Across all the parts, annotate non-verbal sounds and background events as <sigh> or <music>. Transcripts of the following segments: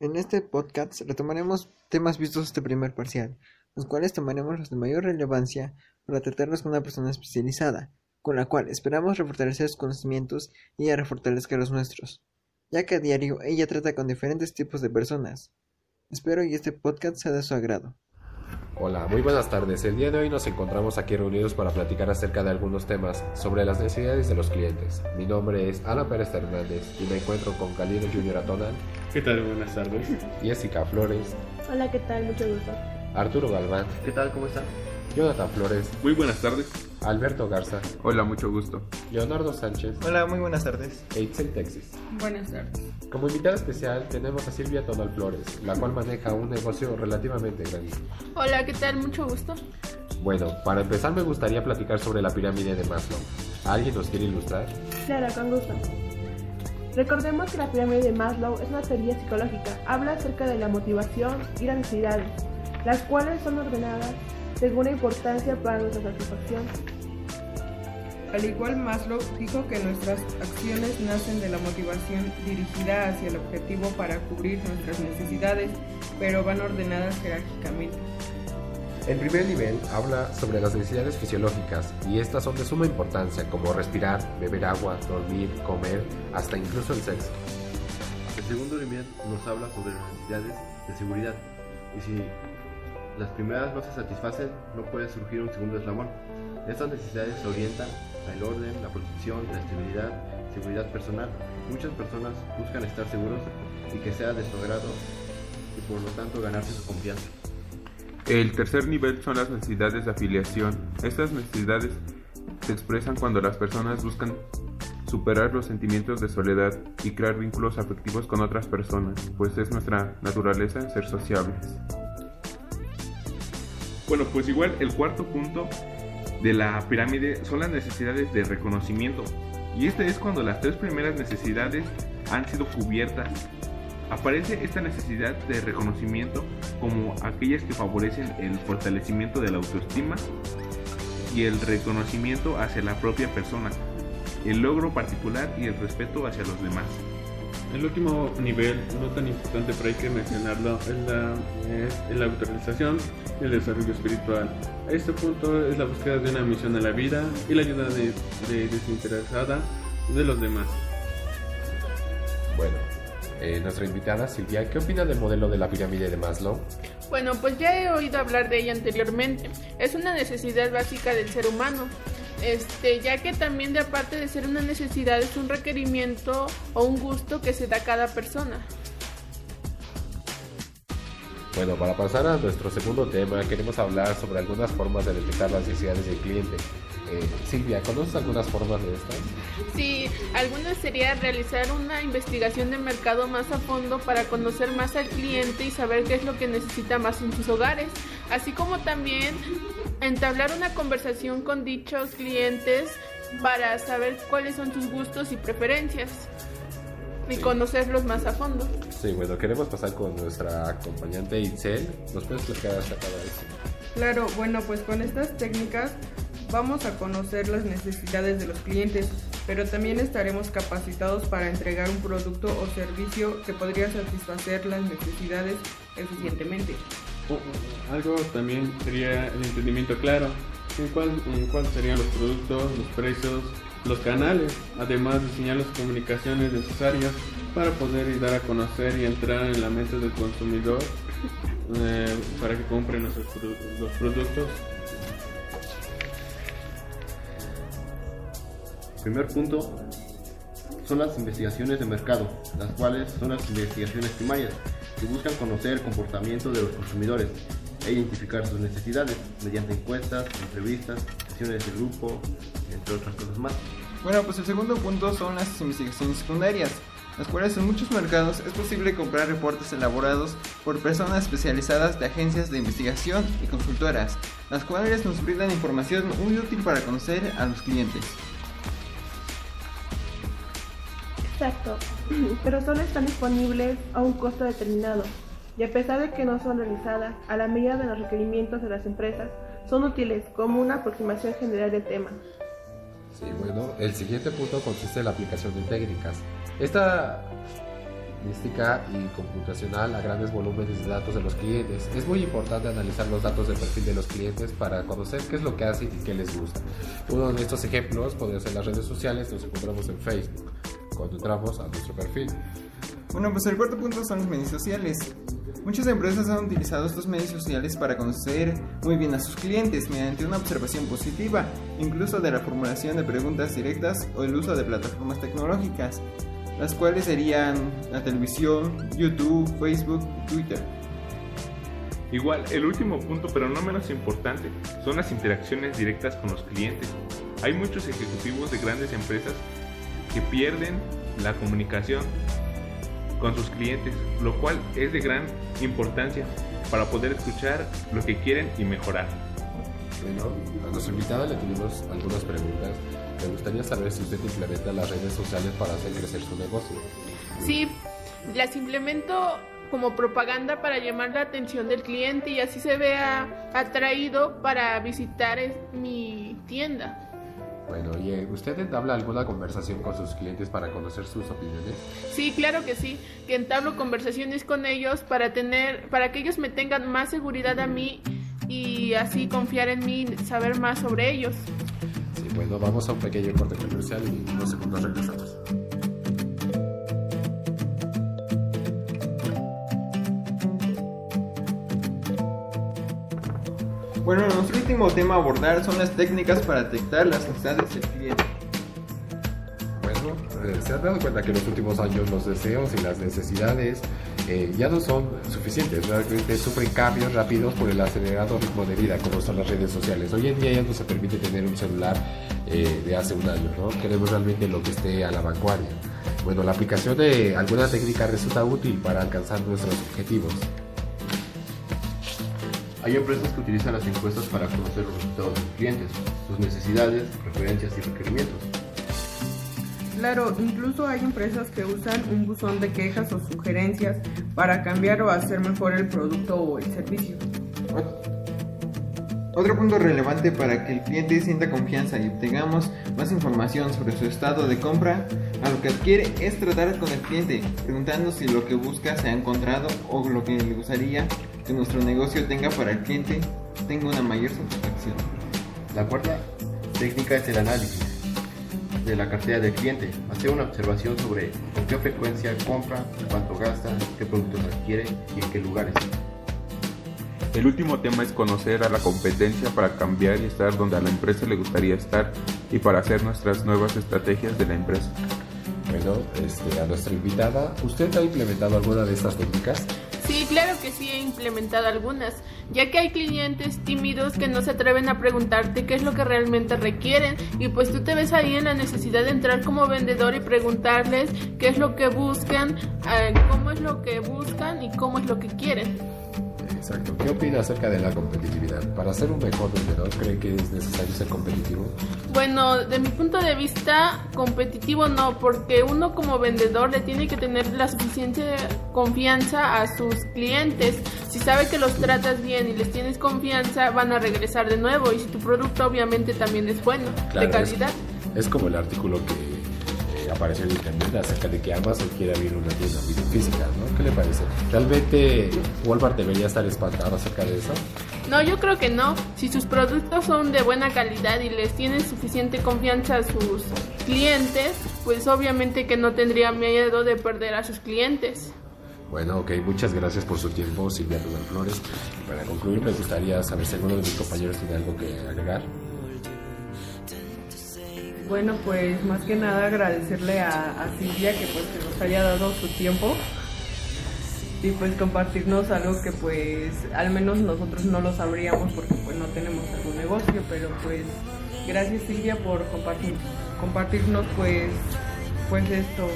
En este podcast retomaremos temas vistos este primer parcial, los cuales tomaremos los de mayor relevancia para tratarlos con una persona especializada, con la cual esperamos refortalecer sus conocimientos y ella refortalezca los nuestros, ya que a diario ella trata con diferentes tipos de personas. Espero que este podcast sea de su agrado. Hola, muy buenas tardes. El día de hoy nos encontramos aquí reunidos para platicar acerca de algunos temas sobre las necesidades de los clientes. Mi nombre es Ana Pérez Hernández y me encuentro con Calido Junior Atonal. ¿Qué tal? Buenas tardes. Jessica Flores. Hola, ¿qué tal? Mucho gusto. Arturo Galván. ¿Qué tal? ¿Cómo están? Jonathan Flores. Muy buenas tardes. Alberto Garza. Hola, mucho gusto. Leonardo Sánchez. Hola, muy buenas tardes. E Itzel Texas. Buenas tardes. Como invitada especial tenemos a Silvia Tonal Flores, la cual maneja un negocio relativamente grande. Hola, ¿qué tal? Mucho gusto. Bueno, para empezar me gustaría platicar sobre la pirámide de Maslow. ¿Alguien nos quiere ilustrar? Claro, con gusto. Recordemos que la pirámide de Maslow es una teoría psicológica. Habla acerca de la motivación y las necesidades, las cuales son ordenadas según la importancia para nuestra satisfacción. Al igual Maslow dijo que nuestras acciones nacen de la motivación dirigida hacia el objetivo para cubrir nuestras necesidades, pero van ordenadas jerárquicamente. El primer nivel habla sobre las necesidades fisiológicas y estas son de suma importancia como respirar, beber agua, dormir, comer, hasta incluso el sexo. El segundo nivel nos habla sobre las necesidades de seguridad y si las primeras no se satisfacen no puede surgir un segundo eslabón. Estas necesidades se orientan al orden, la protección, la estabilidad, seguridad personal. Muchas personas buscan estar seguros y que sea de su agrado y por lo tanto ganarse su confianza. El tercer nivel son las necesidades de afiliación. Estas necesidades se expresan cuando las personas buscan superar los sentimientos de soledad y crear vínculos afectivos con otras personas, pues es nuestra naturaleza ser sociables. Bueno, pues igual el cuarto punto de la pirámide son las necesidades de reconocimiento. Y este es cuando las tres primeras necesidades han sido cubiertas. Aparece esta necesidad de reconocimiento como aquellas que favorecen el fortalecimiento de la autoestima y el reconocimiento hacia la propia persona, el logro particular y el respeto hacia los demás. El último nivel, no tan importante pero hay que mencionarlo, es la, es la autorización y el desarrollo espiritual. A este punto es la búsqueda de una misión en la vida y la ayuda de, de desinteresada de los demás. Bueno, eh, nuestra invitada Silvia, ¿qué opina del modelo de la pirámide de Maslow? Bueno, pues ya he oído hablar de ella anteriormente. Es una necesidad básica del ser humano. Este, ya que también de aparte de ser una necesidad es un requerimiento o un gusto que se da a cada persona. Bueno, para pasar a nuestro segundo tema, queremos hablar sobre algunas formas de detectar las necesidades del cliente. Eh, Silvia, ¿conoces algunas formas de estas? Sí, algunas sería realizar una investigación de mercado más a fondo para conocer más al cliente y saber qué es lo que necesita más en sus hogares, así como también entablar una conversación con dichos clientes para saber cuáles son sus gustos y preferencias y Sí. conocerlos más a fondo. Sí, bueno, queremos pasar con nuestra acompañante Itzel. ¿Nos puedes explicar acerca de esto? Claro, bueno, pues con estas técnicas vamos a conocer las necesidades de los clientes, pero también estaremos capacitados para entregar un producto o servicio que podría satisfacer las necesidades eficientemente. Algo también sería el entendimiento claro en cuál, en cuál serían los productos, los precios, los canales, además diseñar las comunicaciones necesarias para poder dar a conocer y entrar en la mente del consumidor eh, para que compre nuestros produ- los productos. Primer punto son las investigaciones de mercado, las cuales son las investigaciones primarias que buscan conocer el comportamiento de los consumidores e identificar sus necesidades mediante encuestas, entrevistas, sesiones de grupo, entre otras cosas más. Bueno, pues el segundo punto son las investigaciones secundarias, las cuales en muchos mercados es posible comprar reportes elaborados por personas especializadas de agencias de investigación y consultoras, las cuales nos brindan información muy útil para conocer a los clientes. Exacto, <clears throat> pero solo están disponibles a un costo determinado y a pesar de que no son realizadas a la medida de los requerimientos de las empresas, son útiles como una aproximación general del tema. Sí, bueno, el siguiente punto consiste en la aplicación de técnicas. Esta estadística y computacional a grandes volúmenes de datos de los clientes. Es muy importante analizar los datos de perfil de los clientes para conocer qué es lo que hacen y qué les gusta. Uno de estos ejemplos podría ser las redes sociales, nos encontramos en Facebook, cuando entramos a nuestro perfil. Bueno, pues el cuarto punto son los medios sociales. Muchas empresas han utilizado estos medios sociales para conocer muy bien a sus clientes mediante una observación positiva, incluso de la formulación de preguntas directas o el uso de plataformas tecnológicas, las cuales serían la televisión, YouTube, Facebook, Twitter. Igual, el último punto, pero no menos importante, son las interacciones directas con los clientes. Hay muchos ejecutivos de grandes empresas que pierden la comunicación con sus clientes, lo cual es de gran importancia para poder escuchar lo que quieren y mejorar. Bueno, a nuestra invitada le tenemos algunas preguntas. Me gustaría saber si usted implementa las redes sociales para hacer crecer su negocio. Sí, las implemento como propaganda para llamar la atención del cliente y así se vea atraído para visitar mi tienda. Bueno, oye, ¿usted entabla alguna conversación con sus clientes para conocer sus opiniones? Sí, claro que sí, que entablo conversaciones con ellos para tener, para que ellos me tengan más seguridad a mí y así confiar en mí, saber más sobre ellos. Sí, bueno, vamos a un pequeño corte comercial y en unos segundos regresamos. Bueno, nuestro último tema a abordar son las técnicas para detectar las necesidades del cliente. Bueno, eh, se han dado cuenta que en los últimos años los deseos y las necesidades eh, ya no son suficientes, realmente sufren cambios rápidos por el acelerado ritmo de vida como son las redes sociales. Hoy en día ya no se permite tener un celular eh, de hace un año, ¿no? Queremos realmente lo que esté a la vanguardia. Bueno, la aplicación de alguna técnica resulta útil para alcanzar nuestros objetivos. Hay empresas que utilizan las encuestas para conocer los resultados de sus clientes, sus necesidades, preferencias y requerimientos. Claro, incluso hay empresas que usan un buzón de quejas o sugerencias para cambiar o hacer mejor el producto o el servicio. Otro punto relevante para que el cliente sienta confianza y obtengamos más información sobre su estado de compra a lo que adquiere es tratar con el cliente, preguntando si lo que busca se ha encontrado o lo que le gustaría que nuestro negocio tenga para el cliente tenga una mayor satisfacción. La cuarta técnica es el análisis de la cartera del cliente. Hacer una observación sobre con qué frecuencia compra, cuánto gasta, qué productos adquiere y en qué lugares. El último tema es conocer a la competencia para cambiar y estar donde a la empresa le gustaría estar y para hacer nuestras nuevas estrategias de la empresa. Bueno, este, a nuestra invitada, ¿usted ha implementado alguna de estas técnicas? Sí, claro que sí he implementado algunas, ya que hay clientes tímidos que no se atreven a preguntarte qué es lo que realmente requieren y pues tú te ves ahí en la necesidad de entrar como vendedor y preguntarles qué es lo que buscan, eh, cómo es lo que buscan y cómo es lo que quieren. Exacto. ¿Qué opina acerca de la competitividad? Para ser un mejor vendedor, ¿cree que es necesario ser competitivo? Bueno, de mi punto de vista, competitivo no, porque uno como vendedor le tiene que tener la suficiente confianza a sus clientes. Si sabe que los tratas bien y les tienes confianza, van a regresar de nuevo. Y si tu producto obviamente también es bueno, Claro, de calidad. Es, es como el artículo que apareció en internet acerca de que Amazon quiere abrir una tienda física, ¿no? ¿Qué le parece? ¿Realmente Walmart debería estar espantado acerca de eso? No, yo creo que no. Si sus productos son de buena calidad y les tienen suficiente confianza a sus clientes, pues obviamente que no tendría miedo de perder a sus clientes. Bueno, ok, muchas gracias por su tiempo, Silvia Rubén Flores. Y para concluir, me gustaría saber si alguno de mis compañeros tiene algo que agregar. Bueno, pues más que nada agradecerle a, Silvia que pues que nos haya dado su tiempo y pues compartirnos algo que pues al menos nosotros no lo sabríamos porque pues no tenemos algún negocio, pero pues gracias Silvia por compartir, compartirnos pues pues esto,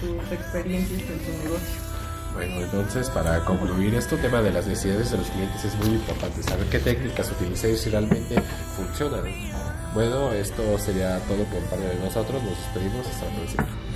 tus experiencias en tu negocio. Bueno, entonces para concluir, este tema de las necesidades de los clientes es muy importante, saber qué técnicas utilizar y si realmente funcionan. Bueno, esto sería todo por parte de nosotros, nos despedimos, hasta la próxima.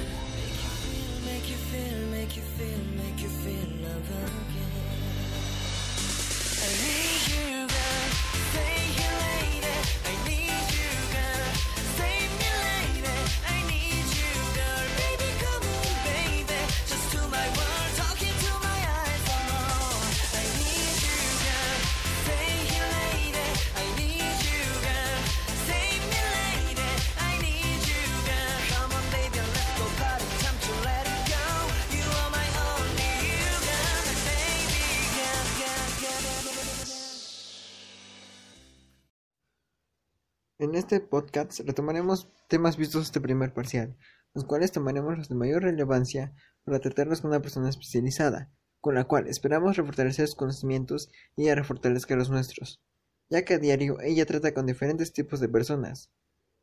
En este podcast retomaremos temas vistos este primer parcial, los cuales tomaremos los de mayor relevancia para tratarlos con una persona especializada, con la cual esperamos refortalecer sus conocimientos y ella refortalezca los nuestros, ya que a diario ella trata con diferentes tipos de personas.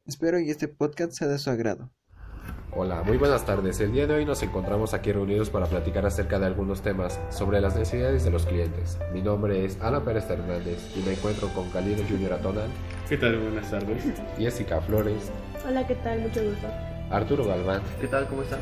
Espero y este podcast sea de su agrado. Hola, muy buenas tardes. El día de hoy nos encontramos aquí reunidos para platicar acerca de algunos temas sobre las necesidades de los clientes. Mi nombre es Ana Pérez Hernández y me encuentro con Galindo Junior Atonal, ¿Qué tal? Buenas tardes. Jessica Flores, Hola, ¿qué tal? Mucho gusto. Arturo Galván, ¿Qué tal? ¿Cómo están?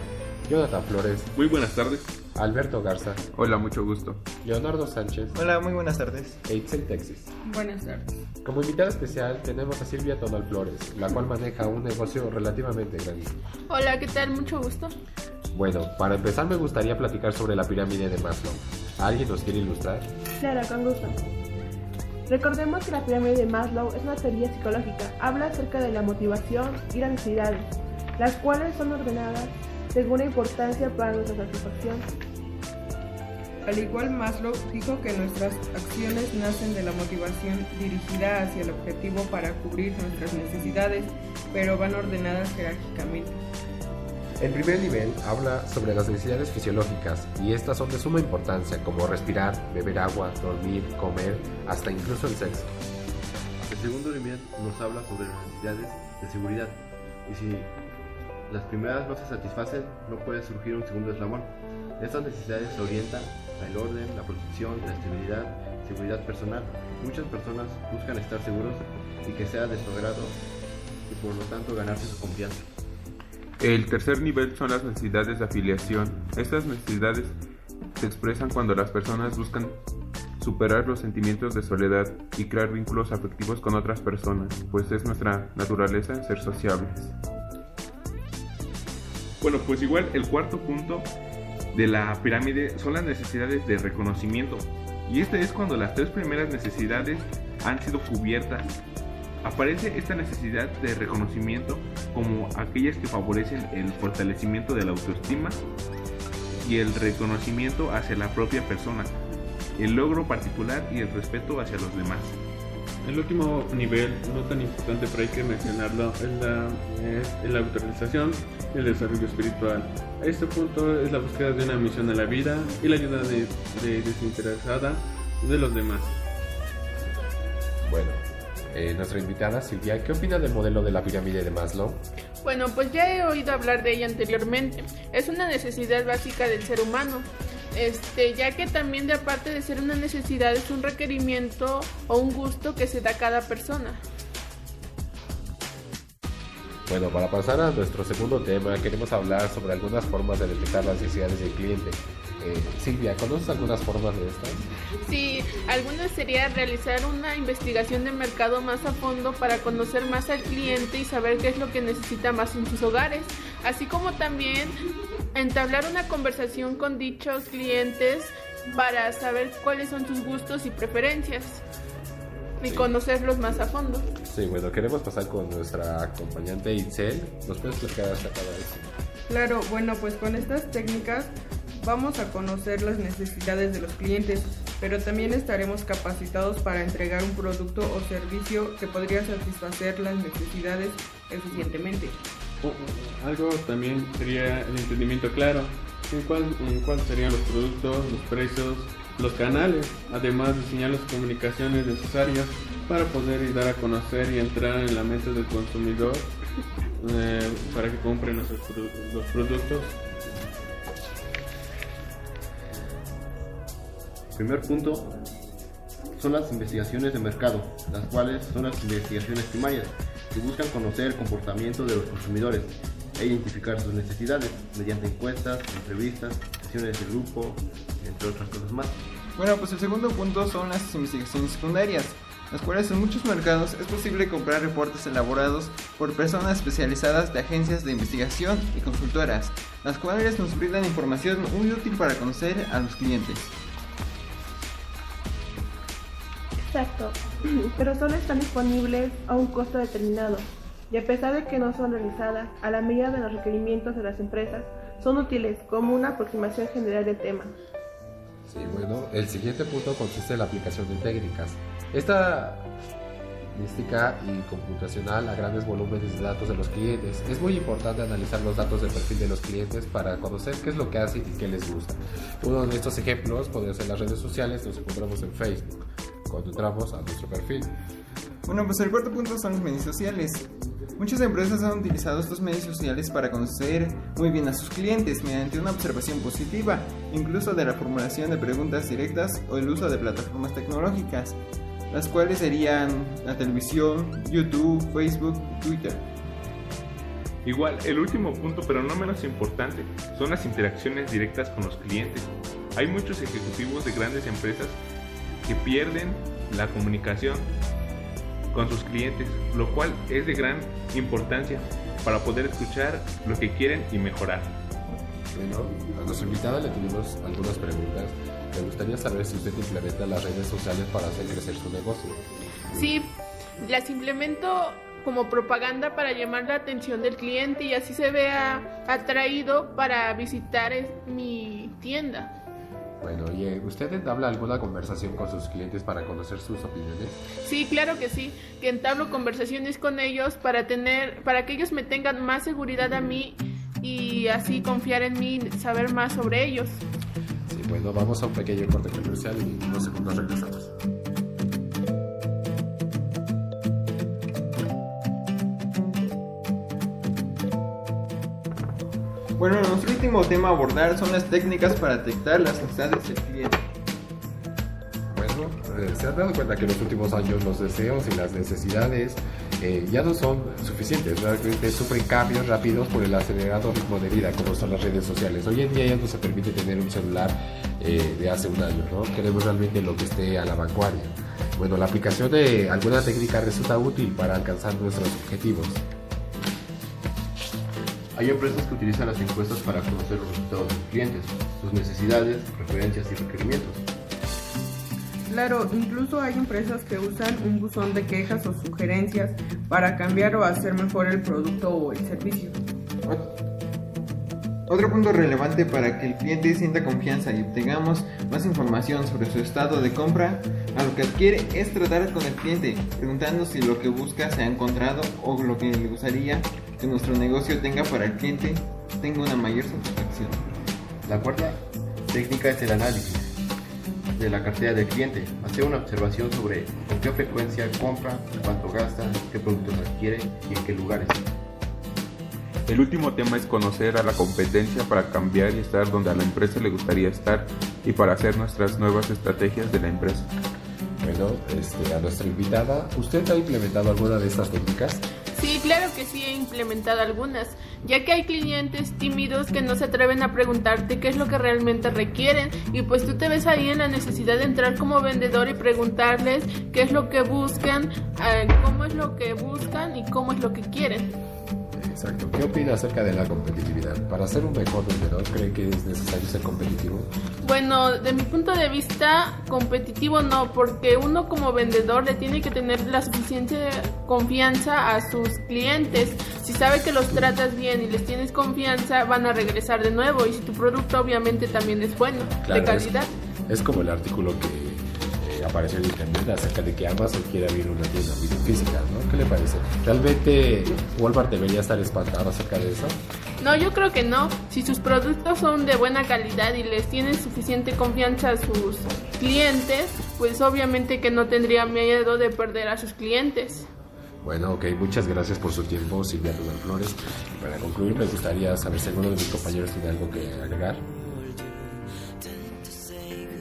Jonathan Flores, Muy buenas tardes. Alberto Garza, Hola, mucho gusto. Leonardo Sánchez Hola, muy buenas tardes. e Itzel Texas. Buenas tardes. Como invitada especial tenemos a Silvia Tonal Flores, la cual maneja un negocio relativamente grande. Hola, ¿qué tal? Mucho gusto. Bueno, para empezar me gustaría platicar sobre la pirámide de Maslow. ¿Alguien nos quiere ilustrar? Claro, con gusto. Recordemos que la pirámide de Maslow es una teoría psicológica. Habla acerca de la motivación y las necesidades, las cuales son ordenadas según la importancia para nuestra satisfacción. Al igual Maslow dijo que nuestras acciones nacen de la motivación dirigida hacia el objetivo para cubrir nuestras necesidades, pero van ordenadas jerárquicamente. El primer nivel habla sobre las necesidades fisiológicas y estas son de suma importancia como respirar, beber agua, dormir, comer, hasta incluso el sexo. El segundo nivel nos habla sobre las necesidades de seguridad. Y si las primeras no se satisfacen, no puede surgir un segundo eslabón. Estas necesidades se orientan al orden, la protección, la estabilidad, seguridad personal. Muchas personas buscan estar seguros y que sea de su agrado y por lo tanto ganarse su confianza. El tercer nivel son las necesidades de afiliación. Estas necesidades se expresan cuando las personas buscan superar los sentimientos de soledad y crear vínculos afectivos con otras personas, pues es nuestra naturaleza ser sociables. Bueno, pues igual el cuarto punto de la pirámide son las necesidades de reconocimiento. Y este es cuando las tres primeras necesidades han sido cubiertas. Aparece esta necesidad de reconocimiento como aquellas que favorecen el fortalecimiento de la autoestima y el reconocimiento hacia la propia persona, el logro particular y el respeto hacia los demás. El último nivel, no tan importante pero hay que mencionarlo, es la, es la autorización y el desarrollo espiritual. A este punto es la búsqueda de una misión a la vida y la ayuda de, de desinteresada de los demás. Bueno, eh, nuestra invitada Silvia, ¿qué opina del modelo de la pirámide de Maslow? Bueno, pues ya he oído hablar de ella anteriormente. Es una necesidad básica del ser humano. Este, ya que también de aparte de ser una necesidad es un requerimiento o un gusto que se da a cada persona. Bueno, para pasar a nuestro segundo tema, queremos hablar sobre algunas formas de detectar las necesidades del cliente. Eh, Silvia, ¿conoces algunas formas de estas? Sí, algunas sería realizar una investigación de mercado más a fondo para conocer más al cliente y saber qué es lo que necesita más en sus hogares, así como también entablar una conversación con dichos clientes para saber cuáles son sus gustos y preferencias y conocerlos más a fondo. Sí, bueno, queremos pasar con nuestra acompañante Itzel. ¿Nos puedes explicar acerca de esto? Claro, bueno, pues con estas técnicas vamos a conocer las necesidades de los clientes, pero también estaremos capacitados para entregar un producto o servicio que podría satisfacer las necesidades eficientemente. O- o- Algo también sería el entendimiento claro en cuál, en cuál serían los productos, los precios, los canales, además diseñar las comunicaciones necesarias para poder dar a conocer y entrar en la mente del consumidor eh, para que compre produ- los productos. Primer punto son las investigaciones de mercado, las cuales son las investigaciones primarias que buscan conocer el comportamiento de los consumidores e identificar sus necesidades mediante encuestas, entrevistas, sesiones de grupo, entre otras cosas más. Bueno, pues el segundo punto son las investigaciones secundarias, las cuales en muchos mercados es posible comprar reportes elaborados por personas especializadas de agencias de investigación y consultoras, las cuales nos brindan información muy útil para conocer a los clientes. Exacto, <clears throat> pero solo están disponibles a un costo determinado y a pesar de que no son realizadas a la medida de los requerimientos de las empresas, son útiles como una aproximación general del tema. Sí, bueno, el siguiente punto consiste en la aplicación de técnicas. Esta estadística y computacional a grandes volúmenes de datos de los clientes. Es muy importante analizar los datos del perfil de los clientes para conocer qué es lo que hacen y qué les gusta. Uno de estos ejemplos podría ser las redes sociales, nos encontramos en Facebook, cuando entramos a nuestro perfil. Bueno, pues el cuarto punto son los medios sociales. Muchas empresas han utilizado estos medios sociales para conocer muy bien a sus clientes mediante una observación positiva, incluso de la formulación de preguntas directas o el uso de plataformas tecnológicas, las cuales serían la televisión, YouTube, Facebook, Twitter. Igual, el último punto, pero no menos importante, son las interacciones directas con los clientes. Hay muchos ejecutivos de grandes empresas que pierden la comunicación con sus clientes, lo cual es de gran importancia para poder escuchar lo que quieren y mejorar. Bueno, a nuestra invitada le tuvimos algunas preguntas. Me gustaría saber si usted implementa las redes sociales para hacer crecer su negocio. Sí, las implemento como propaganda para llamar la atención del cliente y así se vea atraído para visitar mi tienda. Bueno, ¿y eh, usted habla alguna conversación con sus clientes para conocer sus opiniones? Sí, claro que sí, que entablo conversaciones con ellos para tener, para que ellos me tengan más seguridad a mí y así confiar en mí, saber más sobre ellos. Sí, bueno, vamos a un pequeño corte comercial y en unos segundos regresamos. Bueno, nuestro último tema a abordar son las técnicas para detectar las necesidades del cliente. Bueno, eh, se han dado cuenta que en los últimos años los deseos y las necesidades eh, ya no son suficientes, realmente sufren cambios rápidos por el acelerado ritmo de vida, como son las redes sociales. Hoy en día ya no se permite tener un celular eh, de hace un año, ¿no? Queremos realmente lo que esté a la vanguardia. Bueno, la aplicación de alguna técnica resulta útil para alcanzar nuestros objetivos. Hay empresas que utilizan las encuestas para conocer los resultados de sus clientes, sus necesidades, preferencias y requerimientos. Claro, incluso hay empresas que usan un buzón de quejas o sugerencias para cambiar o hacer mejor el producto o el servicio. Otro punto relevante para que el cliente sienta confianza y obtengamos más información sobre su estado de compra a lo que adquiere es tratar con el cliente, preguntando si lo que busca se ha encontrado o lo que le gustaría que nuestro negocio tenga para el cliente tenga una mayor satisfacción. La cuarta técnica es el análisis de la cartera del cliente. Hacer una observación sobre con qué frecuencia compra, cuánto gasta, qué productos adquiere y en qué lugares. El último tema es conocer a la competencia para cambiar y estar donde a la empresa le gustaría estar y para hacer nuestras nuevas estrategias de la empresa. Bueno, este, a nuestra invitada, ¿usted ha implementado alguna de estas técnicas? Sí, claro que sí he implementado algunas, ya que hay clientes tímidos que no se atreven a preguntarte qué es lo que realmente requieren y pues tú te ves ahí en la necesidad de entrar como vendedor y preguntarles qué es lo que buscan, eh, cómo es lo que buscan y cómo es lo que quieren. Exacto. ¿Qué opina acerca de la competitividad? Para ser un mejor vendedor, ¿cree que es necesario ser competitivo? Bueno, de mi punto de vista, competitivo no, porque uno como vendedor le tiene que tener la suficiente confianza a sus clientes. Si sabe que los tratas bien y les tienes confianza, van a regresar de nuevo. Y si tu producto obviamente también es bueno, de es- calidad. Es, como el artículo que apareció en internet acerca de que Amazon quiere abrir una tienda física, ¿no? ¿Qué le parece? ¿Realmente Walmart debería estar espantado acerca de eso? No, yo creo que no. Si sus productos son de buena calidad y les tienen suficiente confianza a sus clientes, pues obviamente que no tendría miedo de perder a sus clientes. Bueno, ok, muchas gracias por su tiempo, Silvia Rubén Flores. Y para concluir, me gustaría saber si alguno de mis compañeros tiene algo que agregar.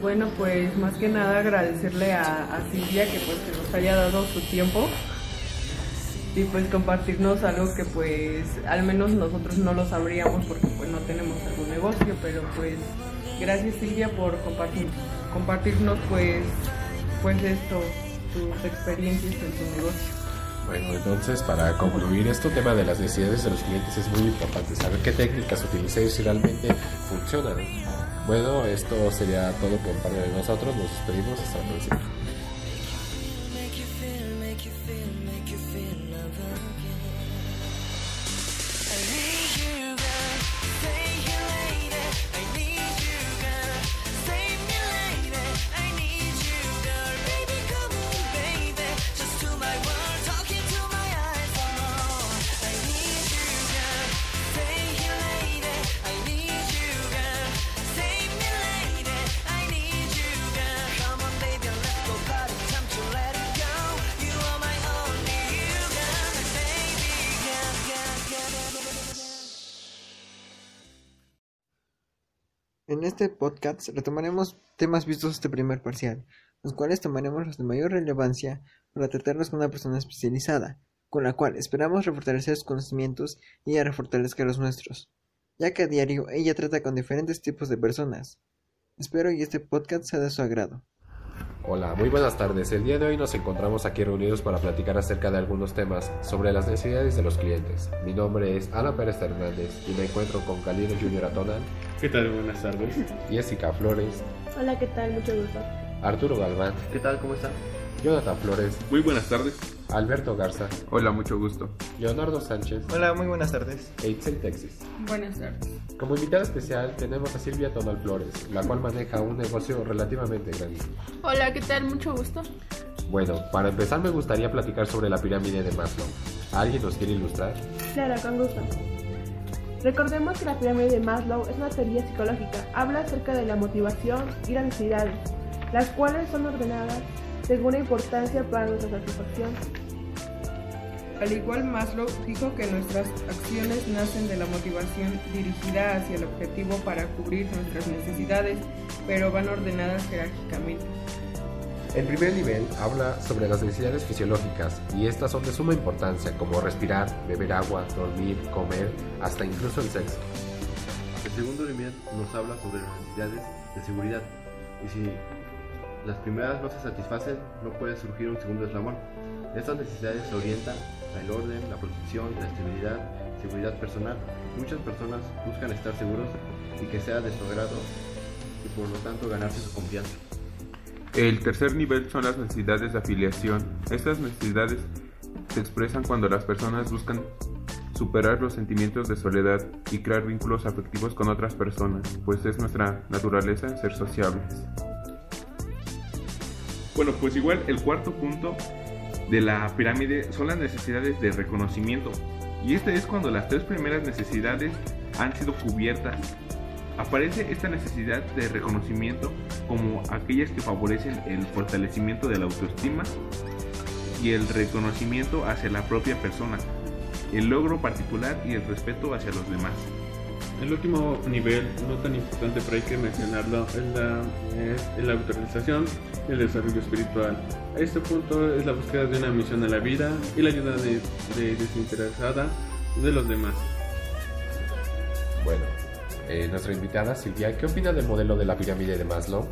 Bueno, pues más que nada agradecerle a, Silvia que pues que nos haya dado su tiempo y pues compartirnos algo que pues al menos nosotros no lo sabríamos porque pues no tenemos algún negocio, pero pues gracias Silvia por compartir, compartirnos pues pues esto, tus experiencias en tu negocio. Bueno, entonces para concluir, este tema de las necesidades de los clientes es muy importante, saber qué técnicas utilizar y si realmente funcionan. Bueno, esto sería todo por parte de nosotros, nos despedimos hasta la próxima. En este podcast retomaremos temas vistos este primer parcial, los cuales tomaremos los de mayor relevancia para tratarlos con una persona especializada, con la cual esperamos refortalecer sus conocimientos y ella refortalezca los nuestros, ya que a diario ella trata con diferentes tipos de personas. Espero que este podcast sea de su agrado. Hola, muy buenas tardes. El día de hoy nos encontramos aquí reunidos para platicar acerca de algunos temas sobre las necesidades de los clientes. Mi nombre es Ana Pérez Hernández y me encuentro con Calino Junior Atonal. ¿Qué tal? Buenas tardes. Jessica Flores. Hola, ¿qué tal? Mucho gusto. Arturo Galván. ¿Qué tal? ¿Cómo está? Jonathan Flores. Muy buenas tardes. Alberto Garza. Hola, mucho gusto. Leonardo Sánchez. Hola, muy buenas tardes. E Itzel Texas. Buenas tardes. Como invitada especial tenemos a Silvia Tonal Flores, la cual maneja un negocio relativamente grande. Hola, ¿qué tal? Mucho gusto. Bueno, para empezar me gustaría platicar sobre la pirámide de Maslow. ¿Alguien nos quiere ilustrar? Claro, con gusto. Recordemos que la pirámide de Maslow es una teoría psicológica. Habla acerca de la motivación y las necesidades, las cuales son ordenadas según la importancia para nuestra satisfacción. Al igual Maslow dijo que nuestras acciones nacen de la motivación dirigida hacia el objetivo para cubrir nuestras necesidades, pero van ordenadas jerárquicamente. El primer nivel habla sobre las necesidades fisiológicas y estas son de suma importancia como respirar, beber agua, dormir, comer, hasta incluso el sexo. El segundo nivel nos habla sobre las necesidades de seguridad y si las primeras no se satisfacen, no puede surgir un segundo eslabón. Estas necesidades se orientan al orden, la protección, la estabilidad, seguridad personal. Muchas personas buscan estar seguros y que sea de su agrado y por lo tanto ganarse su confianza. El tercer nivel son las necesidades de afiliación. Estas necesidades se expresan cuando las personas buscan superar los sentimientos de soledad y crear vínculos afectivos con otras personas, pues es nuestra naturaleza ser sociables. Bueno, pues igual el cuarto punto de la pirámide son las necesidades de reconocimiento. Y este es cuando las tres primeras necesidades han sido cubiertas. Aparece esta necesidad de reconocimiento como aquellas que favorecen el fortalecimiento de la autoestima y el reconocimiento hacia la propia persona, el logro particular y el respeto hacia los demás. El último nivel, no tan importante pero hay que mencionarlo, es la, es la autorización y el desarrollo espiritual. A este punto es la búsqueda de una misión a la vida y la ayuda de, de desinteresada de los demás. Bueno, eh, nuestra invitada Silvia, ¿qué opina del modelo de la pirámide de Maslow?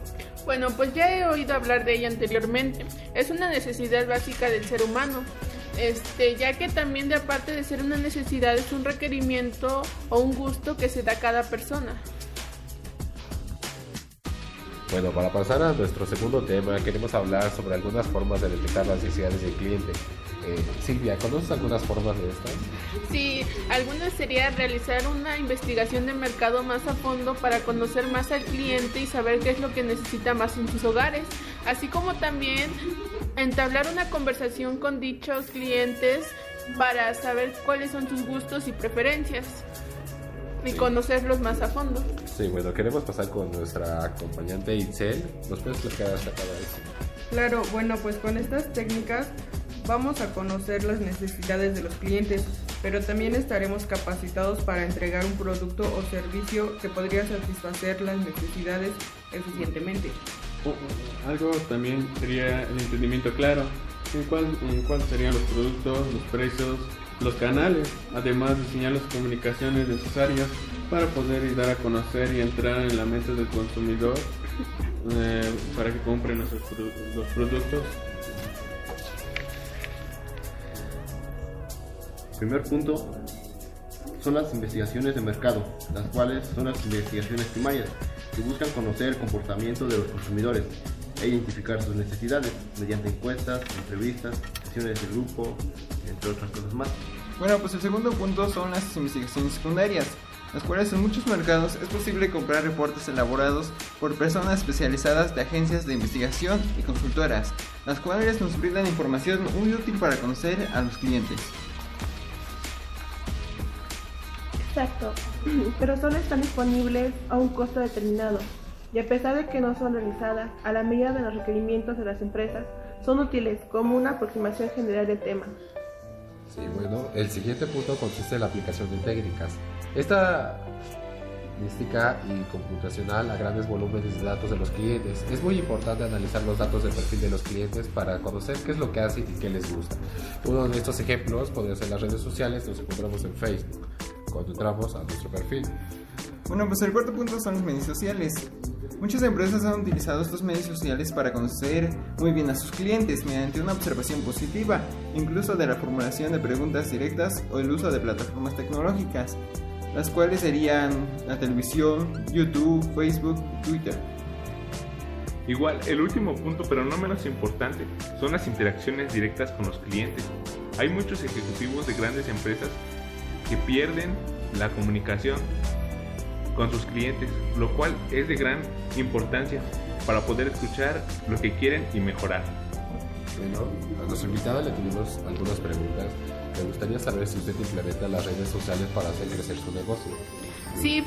Bueno, pues ya he oído hablar de ella anteriormente. Es una necesidad básica del ser humano. Este, ya que también de aparte de ser una necesidad es un requerimiento o un gusto que se da a cada persona. Bueno, para pasar a nuestro segundo tema, queremos hablar sobre algunas formas de detectar las necesidades del cliente. Eh, Silvia, ¿conoces algunas formas de estas? Sí, algunas sería realizar una investigación de mercado más a fondo para conocer más al cliente y saber qué es lo que necesita más en sus hogares, así como también entablar una conversación con dichos clientes para saber cuáles son sus gustos y preferencias y conocerlos más a fondo. Sí, bueno, queremos pasar con nuestra acompañante Itzel. ¿Nos puedes explicar acerca de eso? Claro, bueno, pues con estas técnicas vamos a conocer las necesidades de los clientes, pero también estaremos capacitados para entregar un producto o servicio que podría satisfacer las necesidades eficientemente. O- algo también sería el entendimiento claro. En cuál, en cuál serían los productos, los precios, los canales, además diseñar las comunicaciones necesarias para poder dar a conocer y entrar en la mente del consumidor eh, para que compre nuestros produ- los productos. Primer punto son las investigaciones de mercado, las cuales son las investigaciones primarias, que buscan conocer el comportamiento de los consumidores e identificar sus necesidades mediante encuestas, entrevistas, sesiones de grupo, entre otras cosas más. Bueno, pues el segundo punto son las investigaciones secundarias, las cuales en muchos mercados es posible comprar reportes elaborados por personas especializadas de agencias de investigación y consultoras, las cuales nos brindan información muy útil para conocer a los clientes. Exacto, <clears throat> pero solo están disponibles a un costo determinado y a pesar de que no son realizadas a la medida de los requerimientos de las empresas, son útiles como una aproximación general del tema. Sí, bueno, el siguiente punto consiste en la aplicación de técnicas. Esta estadística y computacional a grandes volúmenes de datos de los clientes. Es muy importante analizar los datos de perfil de los clientes para conocer qué es lo que hacen y qué les gusta. Uno de estos ejemplos podría ser las redes sociales, nos encontramos en Facebook, cuando entramos a nuestro perfil. Bueno, pues el cuarto punto son los medios sociales. Muchas empresas han utilizado estos medios sociales para conocer muy bien a sus clientes mediante una observación positiva, incluso de la formulación de preguntas directas o el uso de plataformas tecnológicas, las cuales serían la televisión, YouTube, Facebook, Twitter. Igual, el último punto, pero no menos importante, son las interacciones directas con los clientes. Hay muchos ejecutivos de grandes empresas que pierden la comunicación con sus clientes, lo cual es de gran importancia para poder escuchar lo que quieren y mejorar. Bueno, a nuestra invitada le tuvimos algunas preguntas. Me gustaría saber si usted implementa las redes sociales para hacer crecer su negocio. Sí,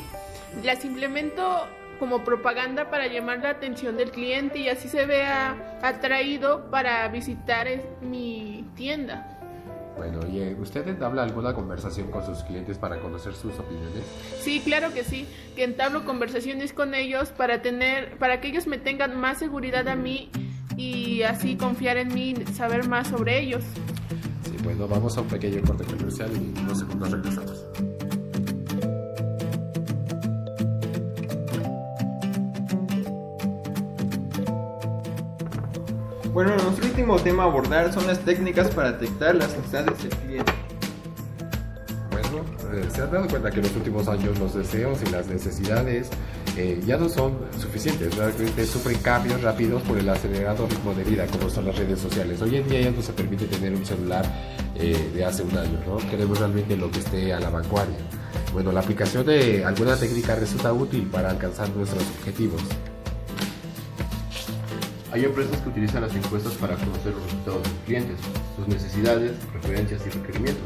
las implemento como propaganda para llamar la atención del cliente y así se vea atraído para visitar mi tienda. Bueno, y ¿usted entabla alguna conversación con sus clientes para conocer sus opiniones? Sí, claro que sí, que entablo conversaciones con ellos para tener, para que ellos me tengan más seguridad a mí y así confiar en mí, saber más sobre ellos. Sí, bueno, vamos a un pequeño corte comercial y unos segundos regresamos. Bueno, nuestro último tema a abordar son las técnicas para detectar las necesidades del cliente. Bueno, eh, se han dado cuenta que en los últimos años los deseos y las necesidades eh, ya no son suficientes, realmente sufren cambios rápidos por el acelerado ritmo de vida, como son las redes sociales. Hoy en día ya no se permite tener un celular eh, de hace un año, ¿no? Queremos realmente lo que esté a la vanguardia. Bueno, la aplicación de alguna técnica resulta útil para alcanzar nuestros objetivos. Hay empresas que utilizan las encuestas para conocer los resultados de sus clientes, sus necesidades, preferencias y requerimientos.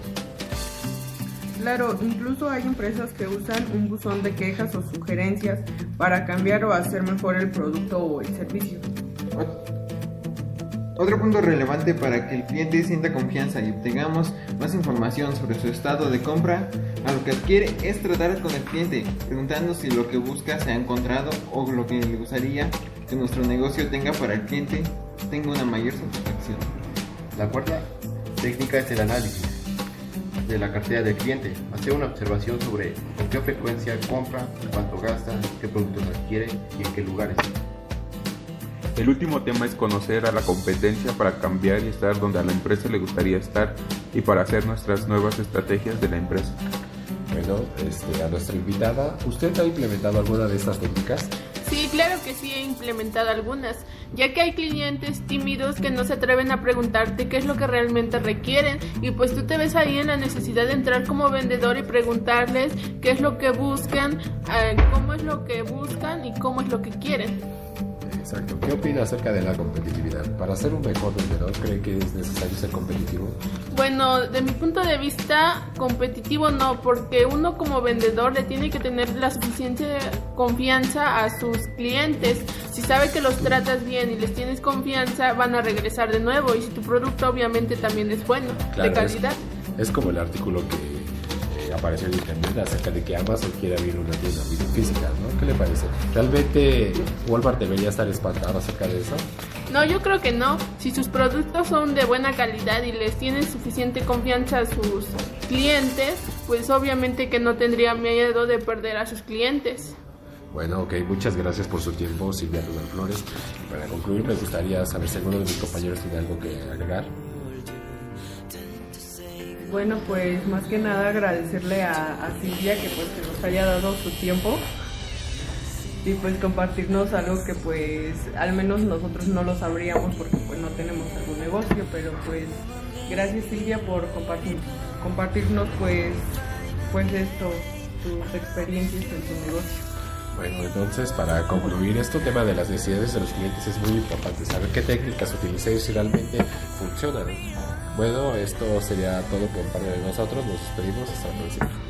Claro, incluso hay empresas que usan un buzón de quejas o sugerencias para cambiar o hacer mejor el producto o el servicio. Otro punto relevante para que el cliente sienta confianza y obtengamos más información sobre su estado de compra a lo que adquiere es tratar con el cliente, preguntando si lo que busca se ha encontrado o lo que le gustaría que nuestro negocio tenga para el cliente tenga una mayor satisfacción. La cuarta técnica es el análisis de la cartera del cliente. Hacer una observación sobre con qué frecuencia compra, cuánto gasta, qué productos adquiere y en qué lugares. El último tema es conocer a la competencia para cambiar y estar donde a la empresa le gustaría estar y para hacer nuestras nuevas estrategias de la empresa. Bueno, este, a nuestra invitada, ¿usted ha implementado alguna de estas técnicas? Sí, claro que sí he implementado algunas, ya que hay clientes tímidos que no se atreven a preguntarte qué es lo que realmente requieren y pues tú te ves ahí en la necesidad de entrar como vendedor y preguntarles qué es lo que buscan, eh, cómo es lo que buscan y cómo es lo que quieren. Exacto. ¿Qué opina acerca de la competitividad? Para ser un mejor vendedor, ¿cree que es necesario ser competitivo? Bueno, de mi punto de vista, competitivo no, porque uno como vendedor le tiene que tener la suficiente confianza a sus clientes. Si sabe que los tratas bien y les tienes confianza, van a regresar de nuevo. Y si tu producto obviamente también es bueno, de Claro, calidad. Es como el artículo que apareció en internet acerca de que Amazon quiere abrir una tienda física, ¿no? ¿Qué le parece? ¿Realmente Walmart debería estar espantado acerca de eso? No, yo creo que no. Si sus productos son de buena calidad y les tienen suficiente confianza a sus clientes, pues obviamente que no tendría miedo de perder a sus clientes. Bueno, ok, muchas gracias por su tiempo, Silvia Rubén Flores. Para concluir, me gustaría saber si alguno de mis compañeros tiene algo que agregar. Bueno, pues más que nada agradecerle a, Silvia que pues que nos haya dado su tiempo y pues compartirnos algo que pues al menos nosotros no lo sabríamos porque pues no tenemos algún negocio, pero pues gracias Silvia por compartir, compartirnos pues pues esto, tus experiencias en tu negocio. Bueno, entonces para concluir, este tema de las necesidades de los clientes es muy importante, saber qué técnicas utilizar y si realmente funcionan. Bueno, esto sería todo por parte de nosotros, nos despedimos, hasta la próxima.